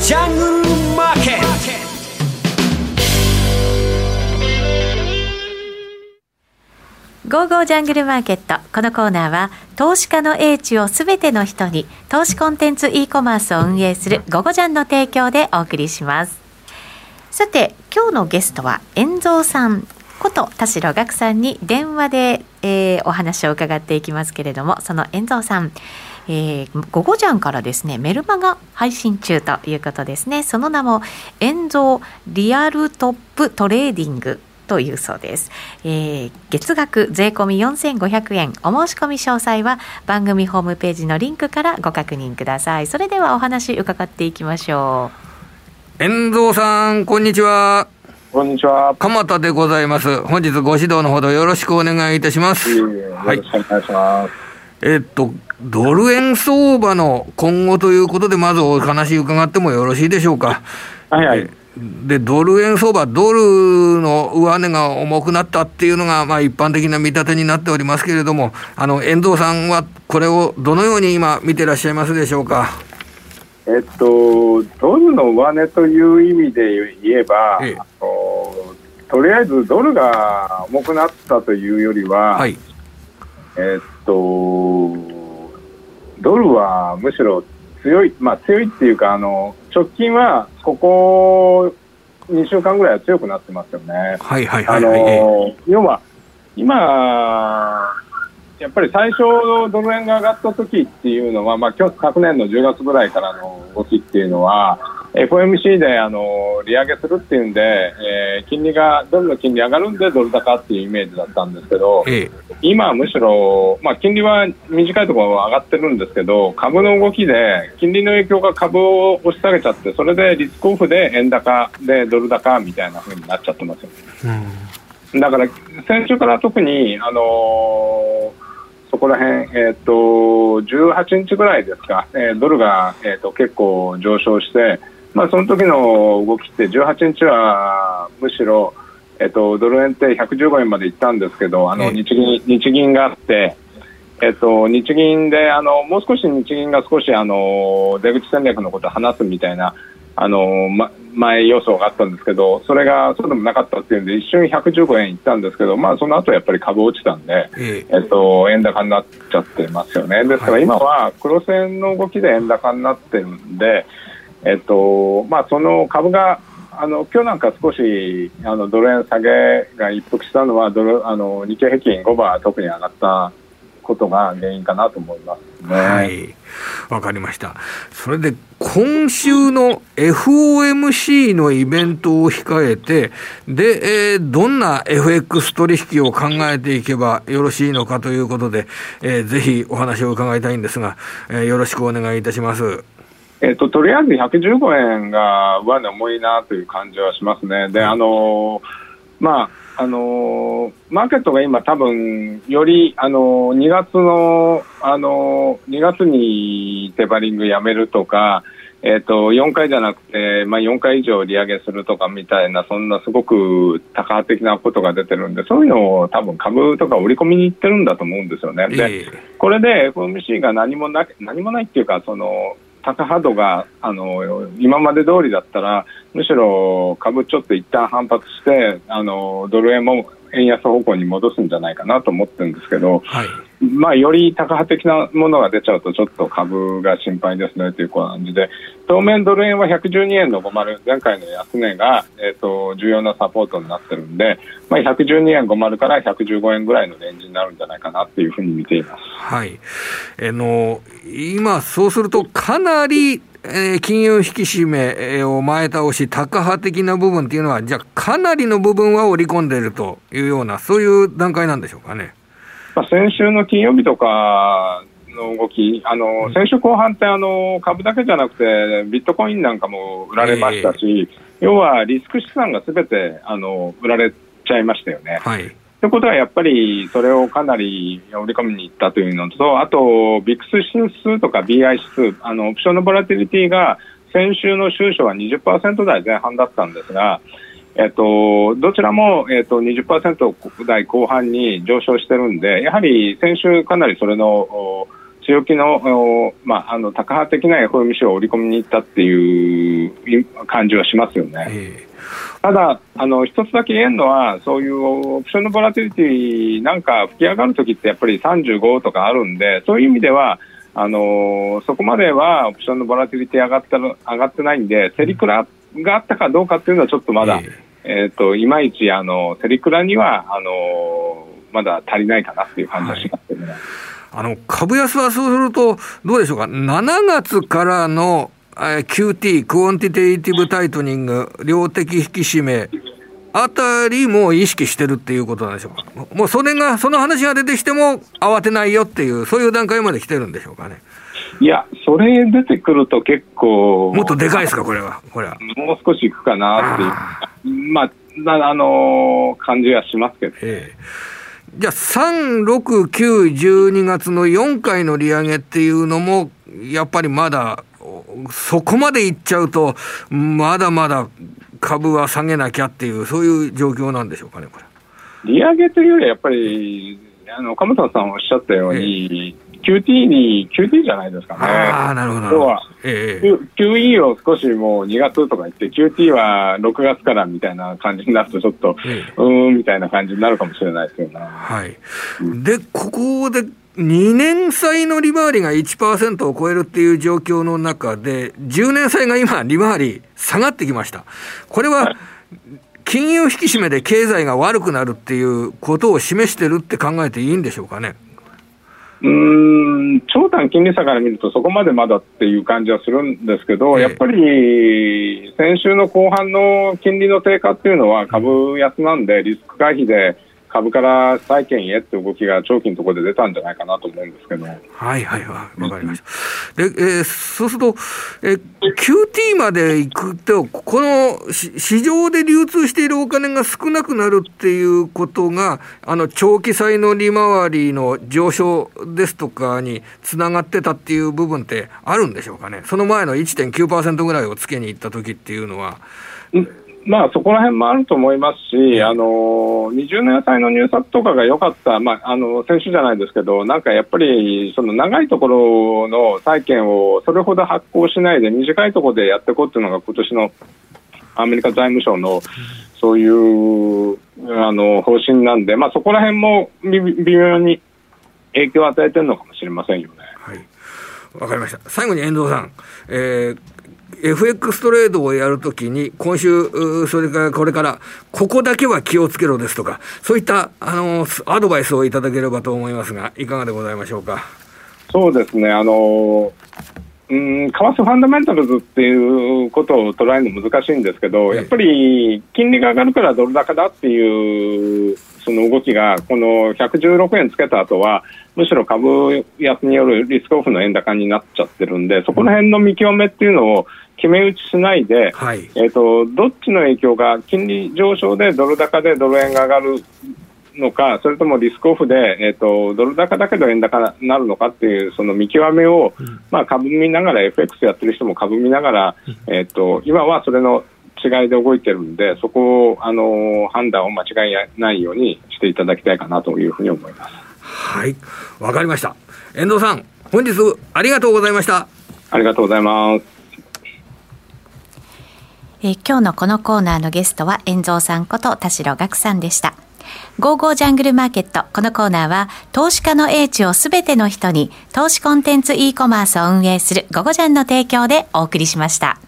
ジャングルマーケットゴーゴージャングルマーケット。このコーナーは、投資家の英知をすべての人に、投資コンテンツ e コマースを運営するゴゴジャンの提供でお送りします。さて、今日のゲストは、遠蔵さんこと田代岳さんに電話で、えーお話を伺っていきますけれども、その遠蔵さん、えー、ゴゴジャンからですねメルマガ配信中ということですねその名も「遠蔵リアルトップトレーディング」というそうです、えー月額税込み4500円お申し込み詳細は番組ホームページのリンクからご確認くださいそれではお話伺っていきましょ遠藤さん、こんにちは。こんにちは。鎌田でございます。本日ご指導のほどよろしくお願いいたします。よはいろしくお願いします。えっと、ドル円相場の今後ということで、まずお話伺ってもよろしいでしょうか。はいはい。えで、ドル円相場、ドルの上値が重くなったっていうのが、まあ一般的な見立てになっておりますけれども、あの、遠藤さんはこれをどのように今見てらっしゃいますでしょうか？えっと、ドルの上値という意味で言えば、ええとりあえずドルが重くなったというよりは、はい。えっと、ドルはむしろ強い、まあ強いっていうか、あの、直近はここ2週間ぐらいは強くなってますよね。はいはいはあいはい。要は、今、やっぱり最初のドル円が上がった時っていうのは、まあ、昨年の10月ぐらいからの動きっていうのは、FOMC であの利上げするっていうんで、えー金利が、ドルの金利上がるんでドル高っていうイメージだったんですけど、ええ今はむしろ、まあ、金利は短いところは上がってるんですけど、株の動きで、金利の影響が株を押し下げちゃって、それでリスクオフで円高でドル高みたいな風になっちゃってますよね。うんだから、先週から特に、あのーそこら辺、えっ、と、18日ぐらいですか、えードルが、えー、と結構上昇して、まあ、その時の動きって、18日はむしろ、えっ、と、ドル円って115円まで行ったんですけど、あの、ええ。日銀、日銀があって、えっと、日銀で、あの、もう少し日銀が少し、あの、出口戦略のことを話すみたいな、あの、ま、前予想があったんですけど、それがそうでもなかったっていうんで、一瞬115円いったんですけど、まあ、その後やっぱり株落ちたんで、ええ。っと、円高になっちゃってますよね。ですから今は黒線の動きで円高になってるんで、えっと、まあ、その株が、あの、今日なんか少し、あの、ドル円下げが一服したのは、ドル、あの、日経平均5番特に上がったことが原因かなと思いますね。はい。わかりました。それで、今週の FOMC のイベントを控えて、で、えーどんな FX 取引を考えていけばよろしいのかということで、えーぜひお話を伺いたいんですが、えーよろしくお願いいたします。えっと、とりあえず115円が上値重いなという感じはしますね。で、あのーまあ、あのーマーケットが今多分、より、あのー2月の、あのー2月にテバリングやめるとか、えっと、4回じゃなくて、まあ、4回以上利上げするとかみたいな、そんなすごく多角的なことが出てるんで、そういうのを多分株とか織り込みにいってるんだと思うんですよね。で、ええこれで FOMC が何もな何もないっていうか、その高波動があの今まで通りだったら、むしろ株ちょっと一旦反発して、あのドル円も円安方向に戻すんじゃないかなと思ってるんですけど、はい。まあ、より高波的なものが出ちゃうと、ちょっと株が心配ですねという感じで、当面ドル円は112円の50、前回の安値が、えっ、と、重要なサポートになってるんで、まあ、112円50から115円ぐらいのレンジになるんじゃないかなっていうふうに見ています。はい。あの、今、そうすると、かなり、えー金融引き締めえーを前倒し、高波的な部分っていうのは、じゃあ、かなりの部分は織り込んでいるというような、そういう段階なんでしょうかね。まあ、先週の金曜日とかの動き、あの先週後半ってあの株だけじゃなくて、ビットコインなんかも売られましたし、要はリスク資産がすべてあの売られちゃいましたよね。はい。ということはやっぱりそれをかなり織り込みにいったというのと、あと、ビックス指数とか BI 指数、あのオプションのボラティリティが先週の週初は20%台前半だったんですが、えっと、どちらも、えっと、20%台後半に上昇してるんで、やはり先週かなりそれの強気の、まあ、あの、高派的な FOMC を織り込みに行ったっていう感じはしますよね。えーただ、あの一つだけ言えるのは、そういうオプションのボラティリティなんか吹き上がるときってやっぱり35とかあるんで、そういう意味では、あのそこまではオプションのボラティリティ上がった上がってないんで、セリクラがあったかどうかっていうのはちょっとまだ、えー、といまいちあのセリクラにはあのまだ足りないかなっていう感じはしますね。はい、あの株安はそうすると、どうでしょうか、7月からの QT、Quantitative Tightening、量的引き締め、あたりも意識してるっていうことなんでしょうか。もうそれが、その話が出てきても慌てないよっていう、そういう段階まで来てるんでしょうかね。いや、それ出てくると結構。もっとでかいですか、これは。これは。もう少しいくかなっていう。まあ、あのー、感じはしますけど。ええじゃあ、3、6、9、12月の4回の利上げっていうのも、やっぱりまだそこまでいっちゃうと、まだまだ株は下げなきゃっていう、そういう状況なんでしょうかね、これ。利上げというより、やっぱり、あの、鎌田さんおっしゃったように、ええ QT に、QT じゃないですかね。ああ、なるほど。要は、ええ、QE を少しもう2月とか言って、QT は6月からみたいな感じになると、ちょっと、ええ、うーんみたいな感じになるかもしれないですよね。はい。で、ここで2年債の利回りが1%を超えるっていう状況の中で、10年債が今、利回り下がってきました。これは、金融引き締めで経済が悪くなるっていうことを示してるって考えていいんでしょうかね？うん長短金利差から見るとそこまでまだっていう感じはするんですけど、ええ、やっぱり先週の後半の金利の低下っていうのは株安なんでリスク回避で株から債券へって動きが長期のところで出たんじゃないかなと思うんですけど。はいはいはい、わかりました。で、えー、そうすると、えー、QT まで行くと、この市場で流通しているお金が少なくなるっていうことが、あの、長期債の利回りの上昇ですとかにつながってたっていう部分ってあるんでしょうかね。その前の1.9%ぐらいをつけに行った時っていうのは。まあ、そこら辺もあると思いますし、あの20年債の入札とかが良かった、まあ、あの先週じゃないですけど、なんかやっぱりその長いところの債券をそれほど発行しないで、短いところでやっていこうっていうのが、今年のアメリカ財務省のそういうあの方針なんで、まあ、そこら辺も微妙に影響を与えてるのかもしれませんよね。はいわかりました。最後に遠藤さん、えー、FX トレードをやるときに、今週、それからこれから、ここだけは気をつけろですとか、そういった、あの、アドバイスをいただければと思いますが、いかがでございましょうか？そうですね、あの、うん、為替ファンダメンタルズっていうことを捉えるの難しいんですけど、やっぱり金利が上がるからドル高だっていうその動きが、この116円つけた後は、むしろ株安によるリスクオフの円高になっちゃってるんで、そこら辺の見極めっていうのを決め打ちしないで、はい、えーと、どっちの影響が金利上昇でドル高でドル円が上がるのか、それともリスクオフで、えーと、ドル高だけど円高になるのかっていうその見極めを、うん、まあ、株見ながら FX やってる人も株見ながら、えーと今はそれの違いで動いてるんで、そこを、あの判断を間違いないようにしていただきたいかなというふうに思います。はい、わかりました。遠藤さん、本日ありがとうございました。ありがとうございます。え今日のこのコーナーのゲストは、遠蔵さんこと田代岳さんでした。ゴーゴージャングルマーケット。このコーナーは、投資家の英知をすべての人に、投資コンテンツ e コマースを運営するゴゴジャンの提供でお送りしました。